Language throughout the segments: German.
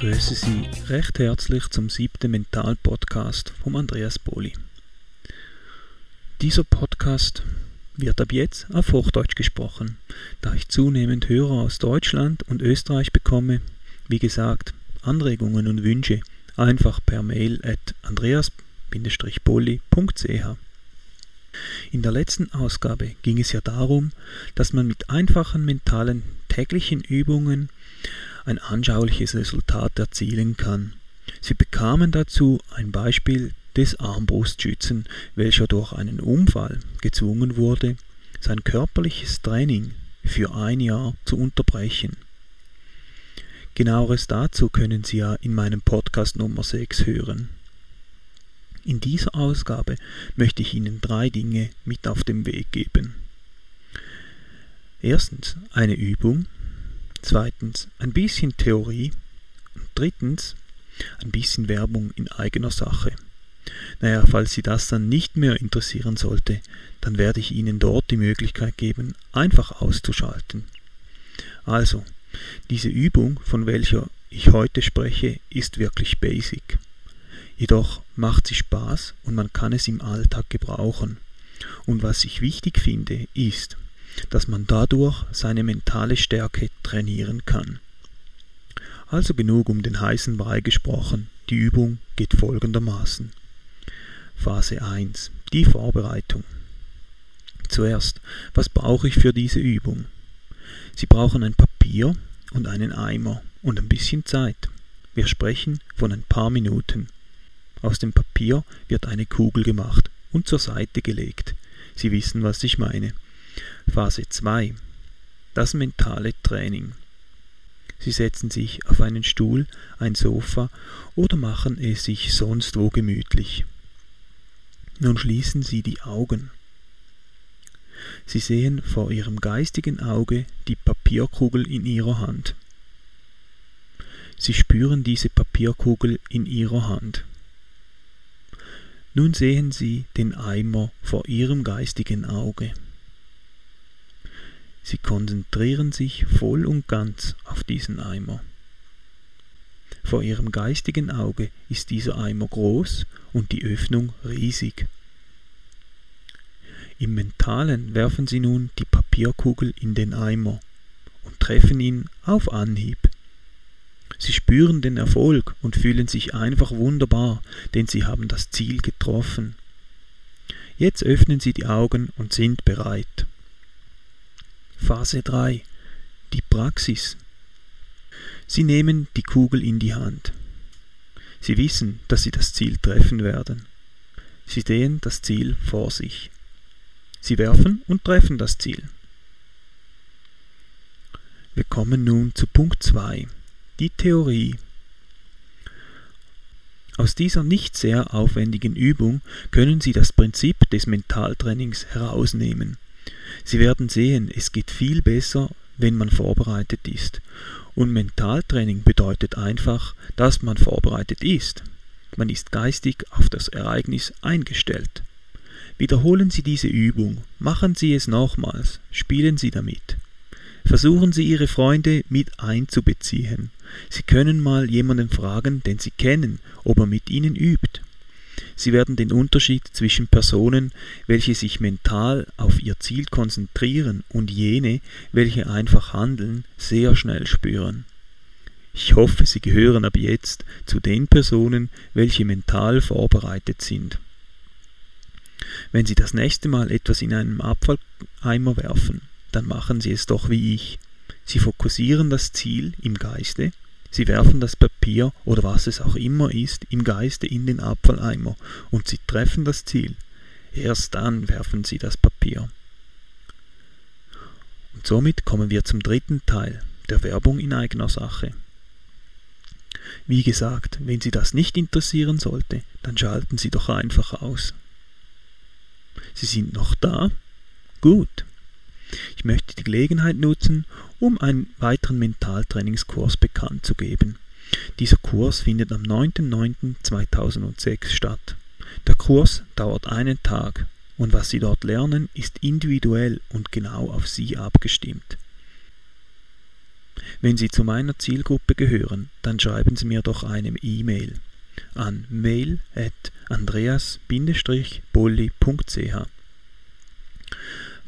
begrüße Sie recht herzlich zum siebten Mental-Podcast vom Andreas Boli. Dieser Podcast wird ab jetzt auf Hochdeutsch gesprochen, da ich zunehmend Hörer aus Deutschland und Österreich bekomme. Wie gesagt, Anregungen und Wünsche einfach per Mail at andreas-boli.ch. In der letzten Ausgabe ging es ja darum, dass man mit einfachen mentalen täglichen Übungen ein anschauliches Resultat erzielen kann. Sie bekamen dazu ein Beispiel des Armbrustschützen, welcher durch einen Unfall gezwungen wurde, sein körperliches Training für ein Jahr zu unterbrechen. Genaueres dazu können Sie ja in meinem Podcast Nummer 6 hören. In dieser Ausgabe möchte ich Ihnen drei Dinge mit auf den Weg geben. Erstens eine Übung, zweitens ein bisschen Theorie und drittens ein bisschen Werbung in eigener Sache. Naja, falls Sie das dann nicht mehr interessieren sollte, dann werde ich Ihnen dort die Möglichkeit geben, einfach auszuschalten. Also, diese Übung, von welcher ich heute spreche, ist wirklich basic. Jedoch macht sie Spaß und man kann es im Alltag gebrauchen. Und was ich wichtig finde, ist, dass man dadurch seine mentale Stärke trainieren kann. Also genug um den heißen Brei gesprochen. Die Übung geht folgendermaßen. Phase 1. Die Vorbereitung. Zuerst, was brauche ich für diese Übung? Sie brauchen ein Papier und einen Eimer und ein bisschen Zeit. Wir sprechen von ein paar Minuten. Aus dem Papier wird eine Kugel gemacht und zur Seite gelegt. Sie wissen, was ich meine. Phase 2. Das mentale Training. Sie setzen sich auf einen Stuhl, ein Sofa oder machen es sich sonst wo gemütlich. Nun schließen Sie die Augen. Sie sehen vor Ihrem geistigen Auge die Papierkugel in Ihrer Hand. Sie spüren diese Papierkugel in Ihrer Hand. Nun sehen Sie den Eimer vor Ihrem geistigen Auge. Sie konzentrieren sich voll und ganz auf diesen Eimer. Vor ihrem geistigen Auge ist dieser Eimer groß und die Öffnung riesig. Im mentalen werfen sie nun die Papierkugel in den Eimer und treffen ihn auf Anhieb. Sie spüren den Erfolg und fühlen sich einfach wunderbar, denn sie haben das Ziel getroffen. Jetzt öffnen sie die Augen und sind bereit. Phase 3. Die Praxis. Sie nehmen die Kugel in die Hand. Sie wissen, dass Sie das Ziel treffen werden. Sie sehen das Ziel vor sich. Sie werfen und treffen das Ziel. Wir kommen nun zu Punkt 2, die Theorie. Aus dieser nicht sehr aufwendigen Übung können Sie das Prinzip des Mentaltrainings herausnehmen. Sie werden sehen, es geht viel besser, wenn man vorbereitet ist. Und Mentaltraining bedeutet einfach, dass man vorbereitet ist. Man ist geistig auf das Ereignis eingestellt. Wiederholen Sie diese Übung, machen Sie es nochmals, spielen Sie damit. Versuchen Sie Ihre Freunde mit einzubeziehen. Sie können mal jemanden fragen, den Sie kennen, ob er mit Ihnen übt. Sie werden den Unterschied zwischen Personen, welche sich mental auf ihr Ziel konzentrieren, und jene, welche einfach handeln, sehr schnell spüren. Ich hoffe, Sie gehören ab jetzt zu den Personen, welche mental vorbereitet sind. Wenn Sie das nächste Mal etwas in einen Abfalleimer werfen, dann machen Sie es doch wie ich. Sie fokussieren das Ziel im Geiste Sie werfen das Papier oder was es auch immer ist im Geiste in den Abfalleimer und sie treffen das Ziel. Erst dann werfen sie das Papier. Und somit kommen wir zum dritten Teil der Werbung in eigener Sache. Wie gesagt, wenn Sie das nicht interessieren sollte, dann schalten Sie doch einfach aus. Sie sind noch da? Gut. Ich möchte die Gelegenheit nutzen, um einen weiteren Mentaltrainingskurs bekannt zu geben. Dieser Kurs findet am 9.9.2006 statt. Der Kurs dauert einen Tag und was Sie dort lernen, ist individuell und genau auf Sie abgestimmt. Wenn Sie zu meiner Zielgruppe gehören, dann schreiben Sie mir doch eine E-Mail an mail@andreas-bolli.ch.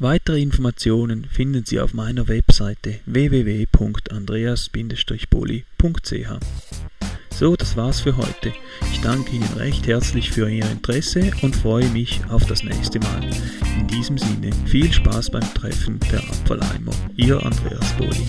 Weitere Informationen finden Sie auf meiner Webseite www.andreas-bolli.ch. So, das war's für heute. Ich danke Ihnen recht herzlich für Ihr Interesse und freue mich auf das nächste Mal. In diesem Sinne, viel Spaß beim Treffen der Apfeleimer. Ihr Andreas Bolli.